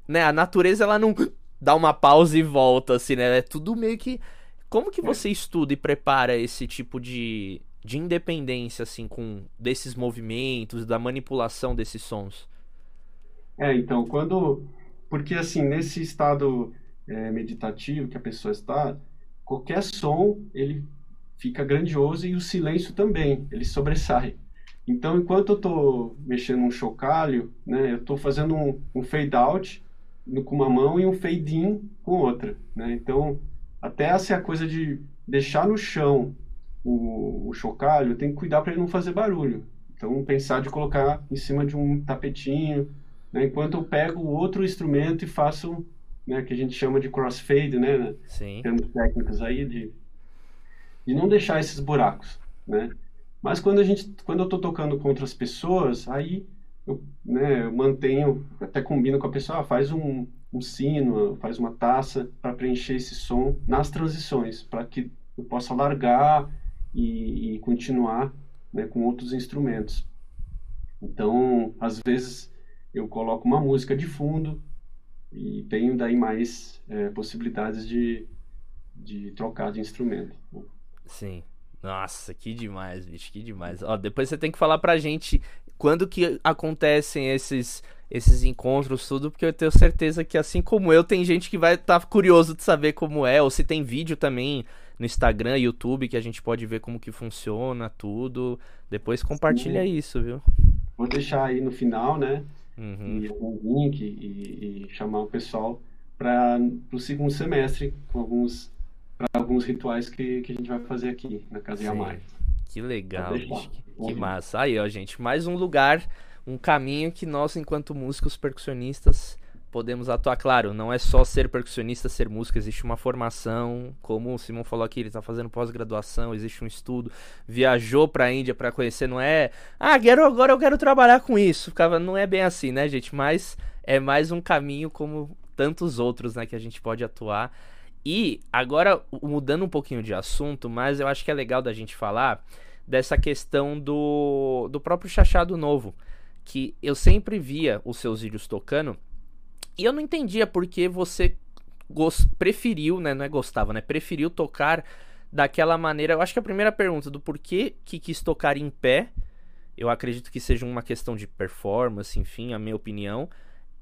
né, a natureza ela não dá uma pausa e volta assim, né? É tudo meio que como que você estuda e prepara esse tipo de de independência assim com desses movimentos, da manipulação desses sons? É, então, quando. Porque, assim, nesse estado é, meditativo que a pessoa está, qualquer som ele fica grandioso e o silêncio também, ele sobressai. Então, enquanto eu estou mexendo um chocalho, né, eu estou fazendo um, um fade out com uma mão e um fade in com outra. Né? Então, até essa é a coisa de deixar no chão o, o chocalho, tem que cuidar para ele não fazer barulho. Então, pensar de colocar em cima de um tapetinho, né, enquanto eu pego outro instrumento e faço, né, que a gente chama de crossfade, né, Sim. termos técnicos aí de, de não deixar esses buracos, né. Mas quando a gente, quando eu estou tocando com outras pessoas, aí eu, né, eu mantenho, até combino com a pessoa, ah, faz um, um sino, faz uma taça para preencher esse som nas transições, para que eu possa largar e, e continuar né, com outros instrumentos. Então, às vezes eu coloco uma música de fundo e tenho daí mais é, possibilidades de, de trocar de instrumento. Sim. Nossa, que demais, bicho, que demais. Ó, depois você tem que falar pra gente quando que acontecem esses esses encontros, tudo, porque eu tenho certeza que assim como eu, tem gente que vai estar tá curioso de saber como é, ou se tem vídeo também no Instagram, YouTube, que a gente pode ver como que funciona, tudo. Depois compartilha Sim. isso, viu? Vou deixar aí no final, né? uhum. e algum link e, e, chamar o pessoal para o segundo semestre com alguns para alguns rituais que, que a gente vai fazer aqui na Casa Yamai. Que legal, que, que massa. Aí, ó, gente, mais um lugar, um caminho que nós, enquanto músicos percussionistas, podemos atuar. Claro, não é só ser percussionista, ser músico, existe uma formação, como o Simon falou aqui, ele está fazendo pós-graduação, existe um estudo, viajou para a Índia para conhecer, não é, ah, quero, agora eu quero trabalhar com isso. Ficava, não é bem assim, né, gente? Mas é mais um caminho como tantos outros, né, que a gente pode atuar. E agora mudando um pouquinho de assunto, mas eu acho que é legal da gente falar dessa questão do do próprio Chachado Novo, que eu sempre via os seus vídeos tocando e eu não entendia porque você preferiu, né? Não é gostava, né? Preferiu tocar daquela maneira. Eu acho que a primeira pergunta do porquê que quis tocar em pé, eu acredito que seja uma questão de performance, enfim, a minha opinião.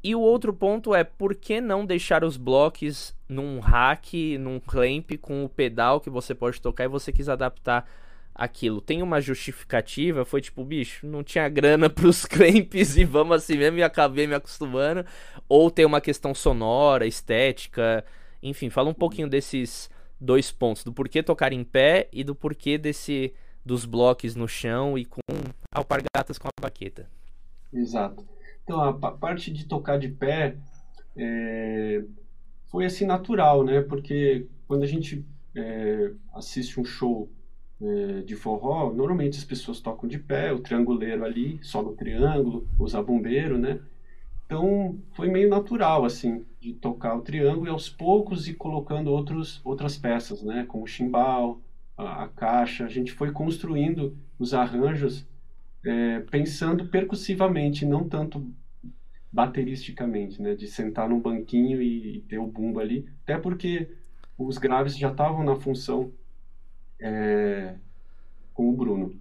E o outro ponto é por que não deixar os blocos num rack, num clamp com o pedal que você pode tocar e você quis adaptar aquilo tem uma justificativa, foi tipo, bicho, não tinha grana pros clamps e vamos assim mesmo e acabei me acostumando, ou tem uma questão sonora, estética, enfim, fala um pouquinho desses dois pontos, do porquê tocar em pé e do porquê desse dos blocos no chão e com alpargatas com a baqueta. Exato. Então, a parte de tocar de pé é... foi assim natural, né? Porque quando a gente é... assiste um show é, de forró, normalmente as pessoas tocam de pé, o trianguleiro ali, só no triângulo, usar bombeiro, né? Então foi meio natural assim de tocar o triângulo e aos poucos ir colocando outros outras peças, né? Como o chimbal, a, a caixa. A gente foi construindo os arranjos é, pensando percussivamente, não tanto bateristicamente, né? De sentar num banquinho e, ter o bumbo ali, até porque os graves já estavam na função é, com o Bruno.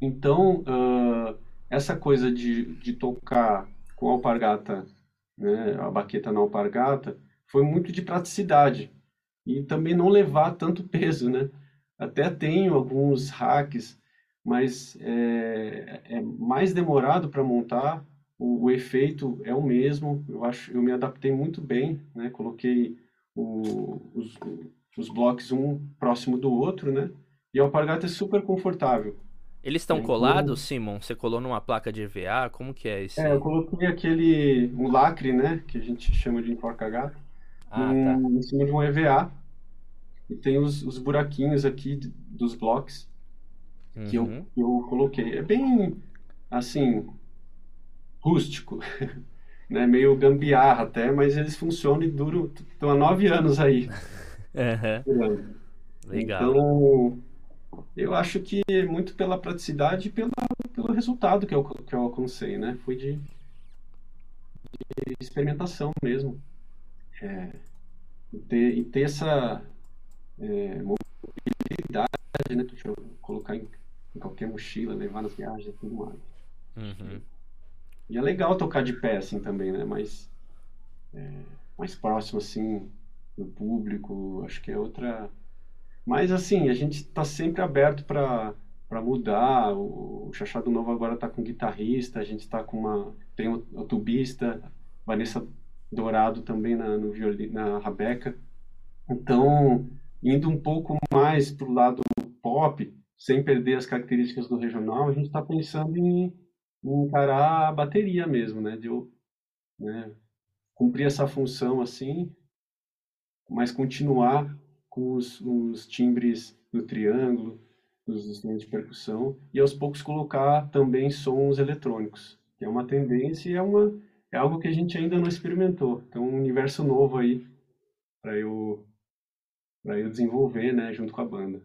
Então, uh, essa coisa de, de tocar com a alpargata, né, a baqueta na alpargata, foi muito de praticidade e também não levar tanto peso, né? Até tenho alguns hacks, mas é, é mais demorado para montar. O, o, efeito é o mesmo. Eu acho, eu me adaptei muito bem, né? Coloquei o, os, os blocos um próximo do outro, né? E a alpargata é super confortável. Eles estão colados, Simon? Você colou numa placa de EVA? Como que é isso? É, eu coloquei aquele, um lacre, né? Que a gente chama de enforca-gato. Ah, um, tá. Em cima de um EVA. E tem os, os buraquinhos aqui dos blocos que uhum. eu, eu coloquei. É bem, assim, rústico. né? Meio gambiarra até, mas eles funcionam e duram. Estão há nove anos aí. uhum. Legal. Então eu acho que muito pela praticidade e pela, pelo resultado que eu, que eu alcancei, né? Foi de, de experimentação mesmo. É, e, ter, e ter essa é, mobilidade, né? Deixa eu colocar em, em, qualquer mochila, levar nas viagens e tudo mais. Uhum. E é legal tocar de pé, assim, também, né? Mas é, mais próximo, assim, do público, acho que é outra mas assim, a gente está sempre aberto para para mudar. O, o Chachado Novo agora está com guitarrista, a gente está com uma tem o, o, tubista, Vanessa Dourado também na no violino, na rabeca. Então, indo um pouco mais para o lado pop, sem perder as características do regional, a gente está pensando em, encarar a bateria mesmo, né? De eu, né, cumprir essa função assim, mas continuar com os, os timbres do triângulo, dos instrumentos de percussão, e aos poucos colocar também sons eletrônicos, que é uma tendência e é, uma, é algo que a gente ainda não experimentou. Então, um universo novo aí para eu, eu desenvolver, né, junto com a banda.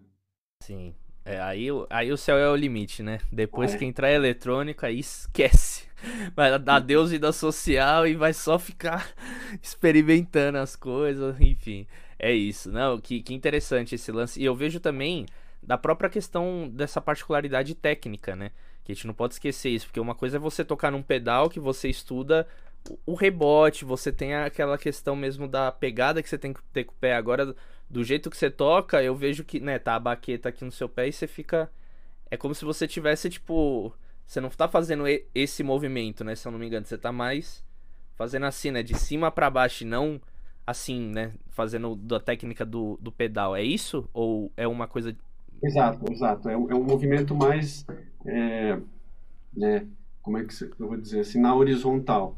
Sim. É, aí, aí o céu é o limite, né? Depois é. que entrar eletrônica, aí esquece. Vai dar Deus vida social e vai só ficar experimentando as coisas, enfim. É isso, não, que, que interessante esse lance. E eu vejo também da própria questão dessa particularidade técnica, né? Que a gente não pode esquecer isso, porque uma coisa é você tocar num pedal que você estuda o rebote, você tem aquela questão mesmo da pegada que você tem que ter com o pé. Agora, do jeito que você toca, eu vejo que, né, tá a baqueta aqui no seu pé e você fica. É como se você tivesse, tipo. Você não tá fazendo esse movimento, né? Se eu não me engano, você tá mais fazendo assim, né? De cima para baixo e não assim, né? Fazendo da técnica do, do pedal. É isso? Ou é uma coisa. Exato, exato. É, um, é um movimento mais. É, né, como é que eu vou dizer assim? Na horizontal.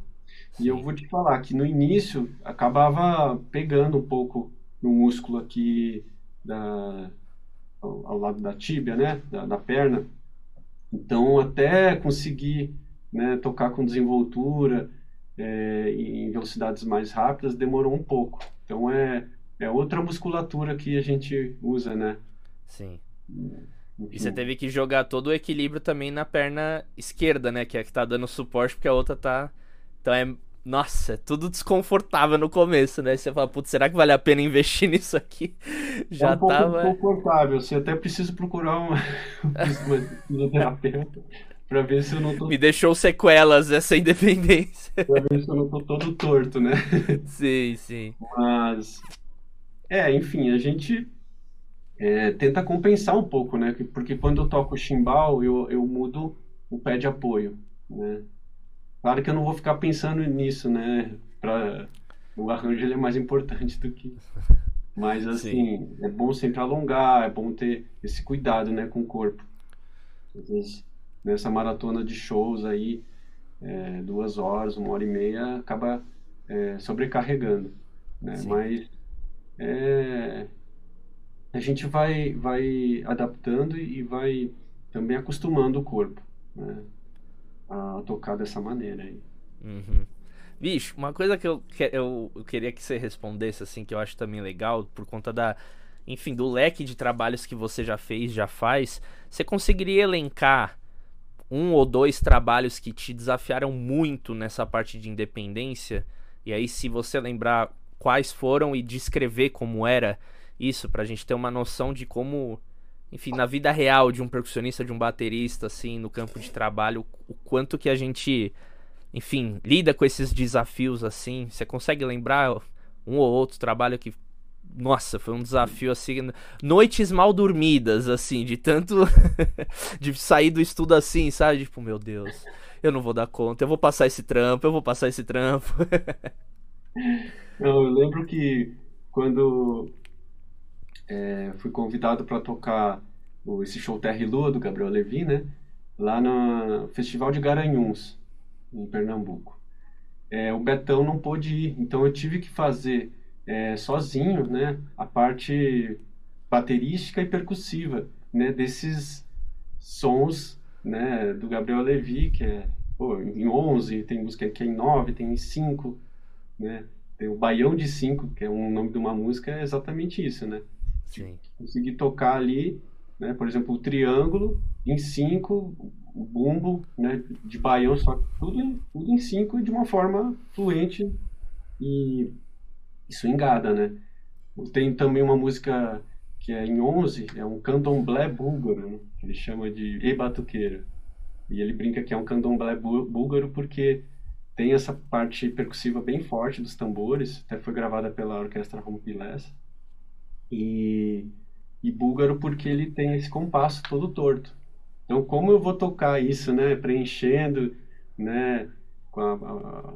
E eu vou te falar que no início acabava pegando um pouco no músculo aqui da, ao, ao lado da tíbia, né? Da, da perna. Então, até conseguir né, tocar com desenvoltura é, em velocidades mais rápidas demorou um pouco. Então é, é outra musculatura que a gente usa, né? Sim. E você teve que jogar todo o equilíbrio também na perna esquerda, né? Que é a que tá dando suporte, porque a outra tá. Então é. Nossa, é tudo desconfortável no começo, né? Você fala, putz, será que vale a pena investir nisso aqui? Já é um pouco tava. desconfortável. Você até precisa procurar um fisioterapeuta Pra ver se eu não tô. Me deixou sequelas essa independência. pra ver se eu não tô todo torto, né? Sim, sim. Mas. É, enfim, a gente é, tenta compensar um pouco, né? Porque quando eu toco chimbal, eu, eu mudo o pé de apoio, né? Claro que eu não vou ficar pensando nisso, né? Pra... O arranjo ele é mais importante do que. Mas assim, Sim. é bom sempre alongar, é bom ter esse cuidado, né, com o corpo. Às vezes nessa maratona de shows aí, é, duas horas, uma hora e meia, acaba é, sobrecarregando, né? Mas é, a gente vai, vai adaptando e vai também acostumando o corpo, né? A tocar dessa maneira aí. Uhum. Bicho, uma coisa que eu, que eu, queria que você respondesse, assim, que eu acho também legal, por conta da, enfim, do leque de trabalhos que você já fez, já faz, você conseguiria elencar um ou dois trabalhos que te desafiaram muito nessa parte de independência. E aí, se você lembrar quais foram e descrever como era isso, pra gente ter uma noção de como, enfim, na vida real de um percussionista, de um baterista, assim, no campo de trabalho, o quanto que a gente enfim, lida com esses desafios assim? Você consegue lembrar um ou outro trabalho que nossa, foi um desafio assim, noites mal dormidas assim, de tanto de sair do estudo assim, sabe? Tipo, meu Deus, eu não vou dar conta, eu vou passar esse trampo, eu vou passar esse trampo. não, eu lembro que quando é, fui convidado para tocar esse show Terra e Lua do Gabriel Levi, né? Lá no Festival de Garanhuns, em Pernambuco. É, o Betão não pôde ir, então eu tive que fazer é, sozinho, né? A parte baterística e percussiva, né? Desses sons, né? Do Gabriel Levi, que é pô, em 11, tem música que é em 9, tem em 5, né? Tem o Baião de 5, que é um nome de uma música, é exatamente isso, né? Sim. Conseguir tocar ali, né? Por exemplo, o triângulo em 5, o bumbo, né? De baião, só tudo, tudo em 5 de uma forma fluente e, e swingada, né? Tem também uma música que é em 11, é um candomblé búlgaro, né? ele chama de E Batuqueiro. E ele brinca que é um candomblé búlgaro porque tem essa parte percussiva bem forte dos tambores, até foi gravada pela orquestra Rompilés. E, e búlgaro porque ele tem esse compasso todo torto. Então, como eu vou tocar isso, né, preenchendo, né, com a, a,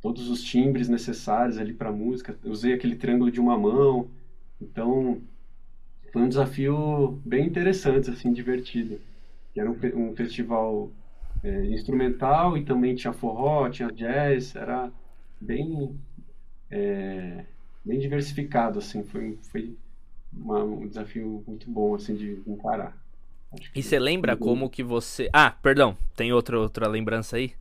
todos os timbres necessários ali para a música. Eu usei aquele triângulo de uma mão. Então, foi um desafio bem interessante, assim, divertido. Era um, um festival é, instrumental e também tinha forró, tinha jazz, era bem é, bem diversificado assim, foi foi uma, um desafio muito bom assim de encarar. E você lembra como que você Ah, perdão, tem outra outra lembrança aí?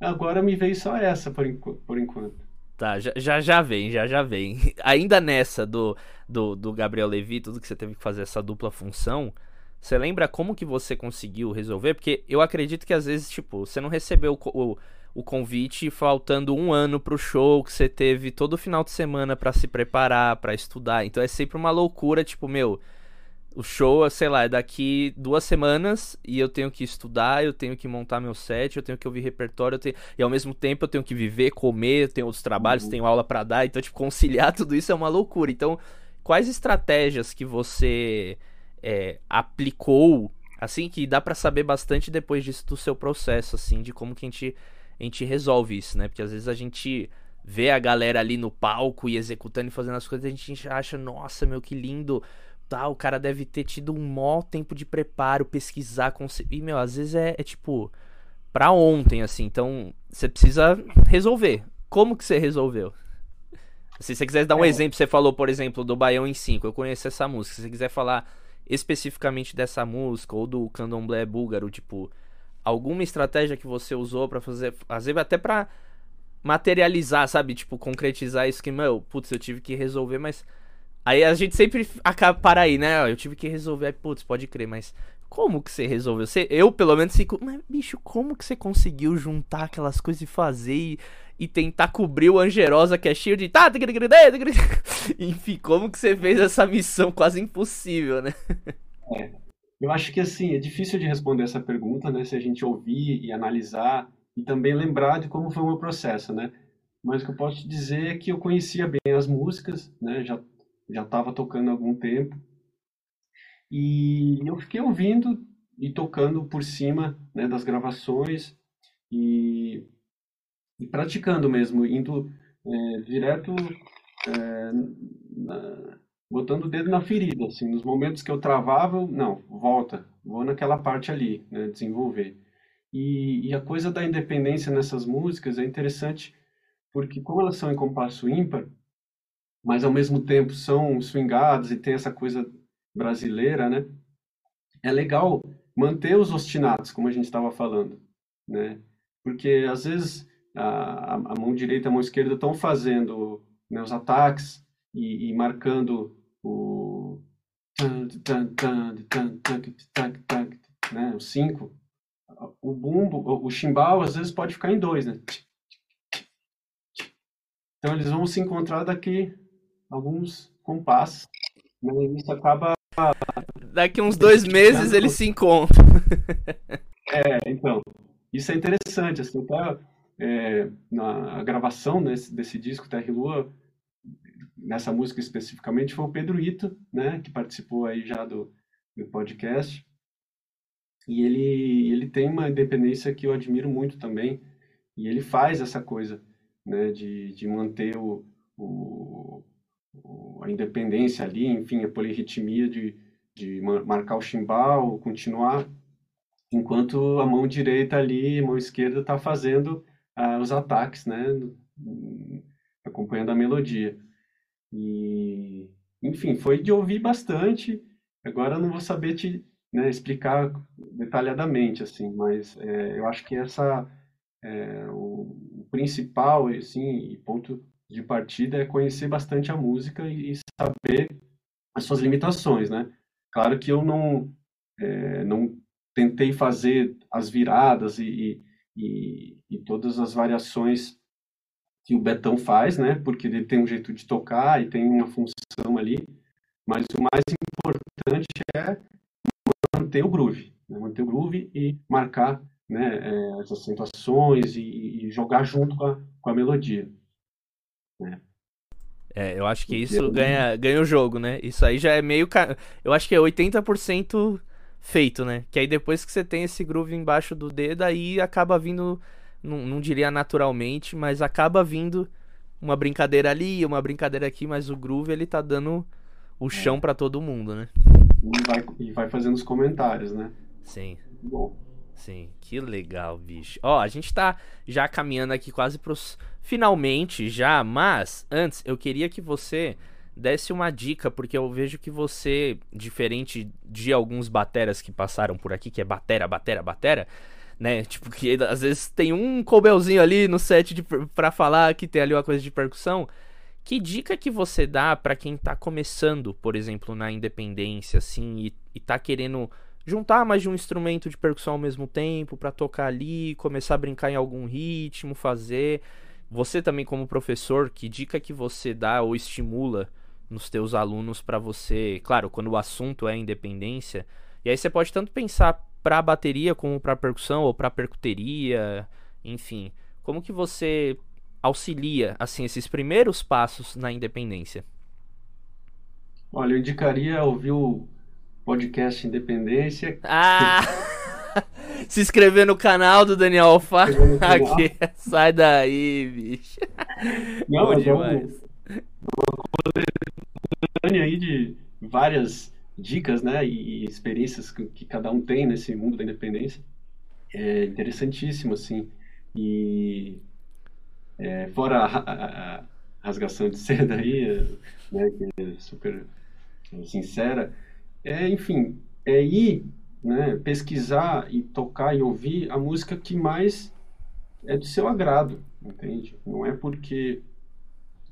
Agora me veio só essa por, por enquanto. Tá, já, já, já vem, já já vem. Ainda nessa do, do, do Gabriel Levi, tudo que você teve que fazer essa dupla função, você lembra como que você conseguiu resolver? Porque eu acredito que às vezes, tipo, você não recebeu o, o, o convite faltando um ano pro show, que você teve todo final de semana para se preparar, para estudar. Então é sempre uma loucura, tipo, meu, o show, sei lá, é daqui duas semanas e eu tenho que estudar, eu tenho que montar meu set, eu tenho que ouvir repertório, tenho... e ao mesmo tempo eu tenho que viver, comer, eu tenho outros trabalhos, uhum. tenho aula para dar, então, tipo, conciliar tudo isso é uma loucura. Então, quais estratégias que você é, aplicou, assim, que dá para saber bastante depois disso do seu processo, assim, de como que a gente, a gente resolve isso, né? Porque às vezes a gente vê a galera ali no palco e executando e fazendo as coisas, a gente acha, nossa, meu, que lindo, tá, o cara deve ter tido um maior tempo de preparo, pesquisar, conce... e, meu, às vezes é, é tipo, pra ontem, assim, então você precisa resolver. Como que você resolveu? Se você quiser dar um é. exemplo, você falou, por exemplo, do Baião em 5, eu conheço essa música, se você quiser falar especificamente dessa música ou do candomblé búlgaro, tipo, alguma estratégia que você usou para fazer, fazer até para materializar, sabe, tipo, concretizar isso que, meu, putz, eu tive que resolver, mas aí a gente sempre acaba para aí, né? Eu tive que resolver, putz, pode crer, mas como que você resolveu? Você, eu, pelo menos, fico. Mas, bicho, como que você conseguiu juntar aquelas coisas e fazer e, e tentar cobrir o Angerosa que é cheio de. Tá, Enfim, como que você fez essa missão quase impossível, né? Eu acho que assim, é difícil de responder essa pergunta, né? Se a gente ouvir e analisar e também lembrar de como foi o meu processo, né? Mas o que eu posso te dizer é que eu conhecia bem as músicas, né? Já já estava tocando há algum tempo e eu fiquei ouvindo e tocando por cima né, das gravações e, e, praticando mesmo, indo é, direto, é, na, botando o dedo na ferida. Assim, nos momentos que eu travava, não, volta, vou naquela parte ali, né, desenvolver. E, e a coisa da independência nessas músicas é interessante porque como elas são em compasso ímpar, mas ao mesmo tempo são swingadas e tem essa coisa brasileira, né? É legal manter os ostinatos, como a gente estava falando, né? Porque às vezes a, a mão direita e a mão esquerda estão fazendo né, os ataques e, e marcando o né, o cinco. O bumbo, o chimbal às vezes pode ficar em dois, né? Então eles vão se encontrar daqui alguns compassos. Né? Isso acaba Daqui uns dois meses eles se encontram. É, então. isso é interessante, assim, até é, na gravação desse, desse disco, Terra e Lua, nessa música especificamente, foi o Pedro Ito, né, que participou aí já do, do podcast, e ele, ele tem uma independência que eu admiro muito também, e ele faz essa coisa, né, de, de manter o, o, a independência ali, enfim, a polirritmia de, de marcar o chimbal, continuar, enquanto a mão direita ali, a mão esquerda está fazendo uh, os ataques, né, acompanhando a melodia. E, enfim, foi de ouvir bastante. Agora eu não vou saber te né, explicar detalhadamente, assim, mas é, eu acho que essa é, o, o, principal, assim, ponto de partida é conhecer bastante a música e, e saber as suas limitações, né? Claro que eu não é, não tentei fazer as viradas e, e, e, todas as variações que o Betão faz, né? Porque ele tem um jeito de tocar e tem uma função ali, mas o mais importante é manter o groove, né? manter o groove e marcar né, é, as acentuações e, e, jogar junto com a, com a melodia. Né? É, eu acho que isso ganha, ganha o jogo, né? Isso aí já é meio. Eu acho que é 80% feito, né? Que aí depois que você tem esse groove embaixo do dedo, aí acaba vindo. Não, não diria naturalmente, mas acaba vindo uma brincadeira ali, uma brincadeira aqui, mas o groove ele tá dando o é. chão é. para todo mundo, né? E vai, e vai fazendo os comentários, né? Sim. Bom. Sim, que legal, bicho. Ó, a gente tá já caminhando aqui quase pros finalmente já, mas antes eu queria que você desse uma dica, porque eu vejo que você, diferente de alguns bateras que passaram por aqui, que é batera, batera, batera, né? Tipo, que às vezes tem um cobelzinho ali no set de, pra falar que tem ali uma coisa de percussão. Que dica que você dá para quem tá começando, por exemplo, na independência, assim, e, e tá querendo juntar mais de um instrumento de percussão ao mesmo tempo para tocar ali, começar a brincar em algum ritmo, fazer. Você também como professor, que dica que você dá ou estimula nos teus alunos para você, claro, quando o assunto é independência, e aí você pode tanto pensar para bateria como para percussão ou para percuteria, enfim, como que você auxilia assim esses primeiros passos na independência? Olha, eu indicaria ouvir o podcast Independência. Ah! Se inscrever no canal do Daniel Alfa. Aqui, sai daí, bicho. Não, Bom demais. Uma aí de várias dicas, né, e experiências que, que, cada um tem nesse mundo da independência. É interessantíssimo, assim. E é, fora a, a, a, rasgação de seda aí, né, que é super sincera, é, enfim, é ir, né, pesquisar e tocar e ouvir a música que mais é do seu agrado, entende? Não é porque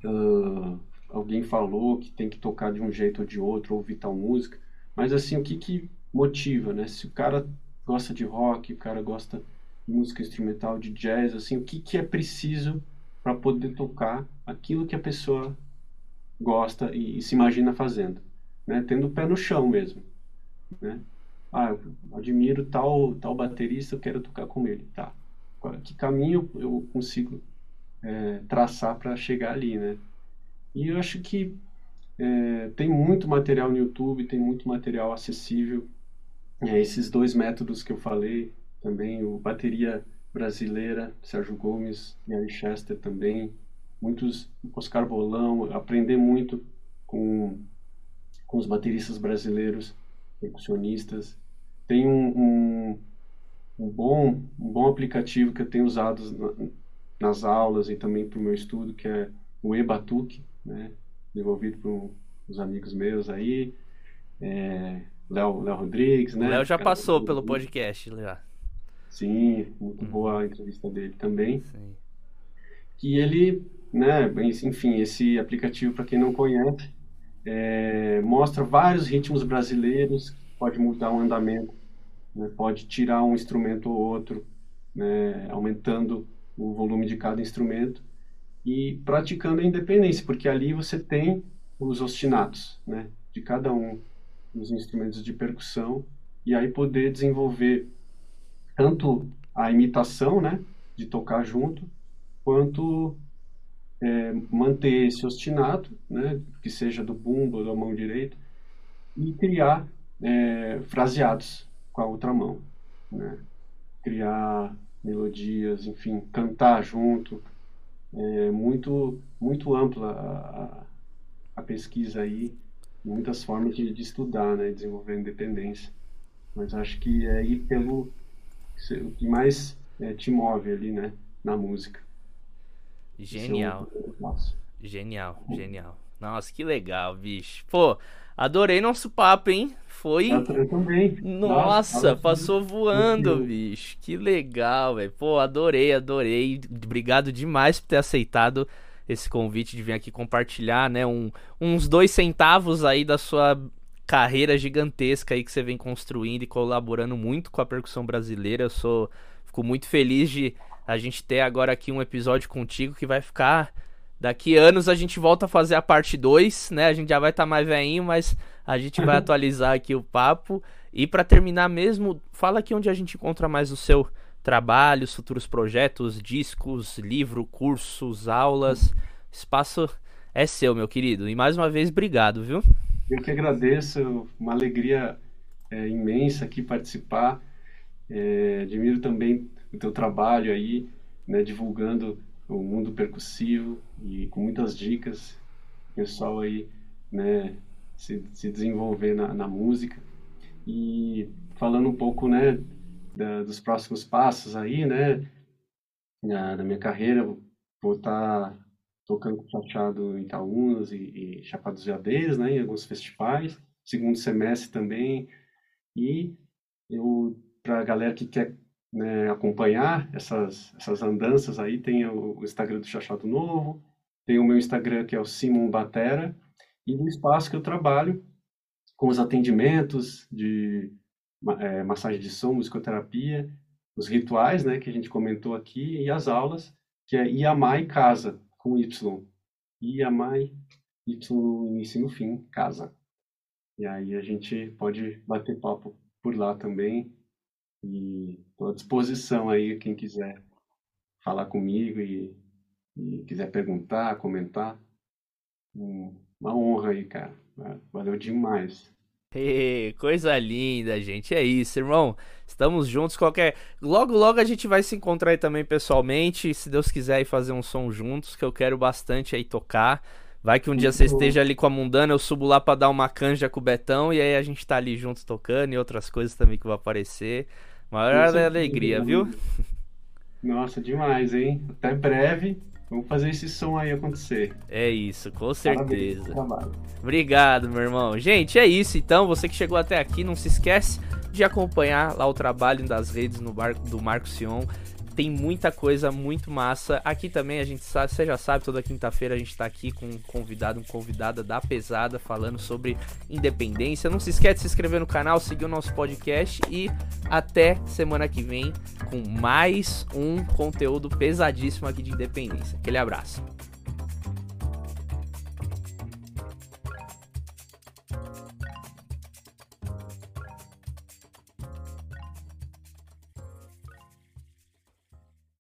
uh, alguém falou que tem que tocar de um jeito ou de outro, ouvir tal música, mas assim, o que que motiva, né? Se o cara gosta de rock, o cara gosta de música instrumental, de jazz, assim, o que que é preciso para poder tocar aquilo que a pessoa gosta e, e se imagina fazendo? né? Tendo o pé no chão mesmo, né? Ah, eu admiro tal tal baterista, eu quero tocar com ele, tá? Que caminho eu consigo é, traçar para chegar ali, né? E eu acho que é, tem muito material no YouTube, tem muito material acessível. É, esses dois métodos que eu falei também, o bateria brasileira, Sérgio Gomes e Ari Chester também, muitos Oscar Bolão, aprender muito com com os bateristas brasileiros, percussionistas. Tem um, um, um bom, um bom aplicativo que eu tenho usado na, nas aulas e também para o meu estudo, que é o eBatuque, né? desenvolvido por uns amigos meus aí, é, Léo, Léo Rodrigues, né? Léo já passou pelo podcast, Léo. Sim, muito uhum. boa a entrevista dele também. Sim. Que ele, né, enfim, esse aplicativo, para quem não conhece, é, mostra vários ritmos brasileiros, pode mudar o andamento, né, pode tirar um instrumento ou outro, né, aumentando o volume de cada instrumento e praticando a independência, porque ali você tem os ostinatos né, de cada um dos instrumentos de percussão e aí poder desenvolver tanto a imitação, né, de tocar junto, quanto é, manter esse ostinato, né, que seja do bumbo da mão direita, e criar é, fraseados com a outra mão, né, criar melodias, enfim, cantar junto, é muito muito ampla a, a pesquisa aí, muitas formas de, de estudar, né, desenvolver a independência, mas acho que é aí pelo o que mais é, te move ali, né, na música. Genial. Genial, genial. Nossa, que legal, bicho. Pô, adorei nosso papo, hein? Foi. Eu também. Nossa, Nossa passou voando, bicho. Que legal, velho. Pô, adorei, adorei. Obrigado demais por ter aceitado esse convite de vir aqui compartilhar, né? Um, uns dois centavos aí da sua carreira gigantesca aí que você vem construindo e colaborando muito com a percussão brasileira. Eu sou. Fico muito feliz de a gente ter agora aqui um episódio contigo que vai ficar. Daqui anos a gente volta a fazer a parte 2, né? A gente já vai estar tá mais velhinho, mas a gente vai atualizar aqui o papo. E para terminar mesmo, fala aqui onde a gente encontra mais o seu trabalho, os futuros projetos, discos, livro, cursos, aulas. Espaço é seu, meu querido. E mais uma vez, obrigado, viu? Eu que agradeço, uma alegria é, imensa aqui participar. É, admiro também o teu trabalho aí, né, divulgando o mundo percussivo e com muitas dicas, o pessoal aí, né, se, se desenvolver na, na música. E falando um pouco, né, da, dos próximos passos aí, né, na, na minha carreira, vou estar tá tocando com chachado em Itaúnas e, e Chapada dos Veadeiros, né, em alguns festivais, segundo semestre também, e eu, para a galera que quer né, acompanhar essas, essas andanças aí, tem o, Instagram do Chachado Novo, tem o meu Instagram que é o Simon Batera, e no espaço que eu trabalho com os atendimentos de é, massagem de som, musicoterapia, os rituais, né, que a gente comentou aqui, e as aulas, que é Iamai Casa, com Y. Iamai, Y no início e no fim, casa. E aí a gente pode bater papo por lá também, e estou à disposição aí, quem quiser falar comigo e, e quiser perguntar, comentar. uma honra aí, cara. Valeu demais. Hey, coisa linda, gente. É isso, irmão. Estamos juntos. Qualquer. Logo, logo a gente vai se encontrar aí também pessoalmente. Se Deus quiser, ir fazer um som juntos, que eu quero bastante aí tocar. Vai que um dia você esteja ali com a Mundana, eu subo lá para dar uma canja com o Betão e aí a gente tá ali juntos tocando e outras coisas também que vão aparecer. Maior alegria, viu? Nossa, demais, hein? Até breve. Vamos fazer esse som aí acontecer. É isso, com certeza. Obrigado, meu irmão. Gente, é isso então. Você que chegou até aqui, não se esquece de acompanhar lá o trabalho das redes no barco do Marco Sion tem muita coisa muito massa. Aqui também a gente sabe, você já sabe, toda quinta-feira a gente tá aqui com um convidado, um convidada da pesada falando sobre independência. Não se esquece de se inscrever no canal, seguir o nosso podcast e até semana que vem com mais um conteúdo pesadíssimo aqui de independência. Aquele abraço.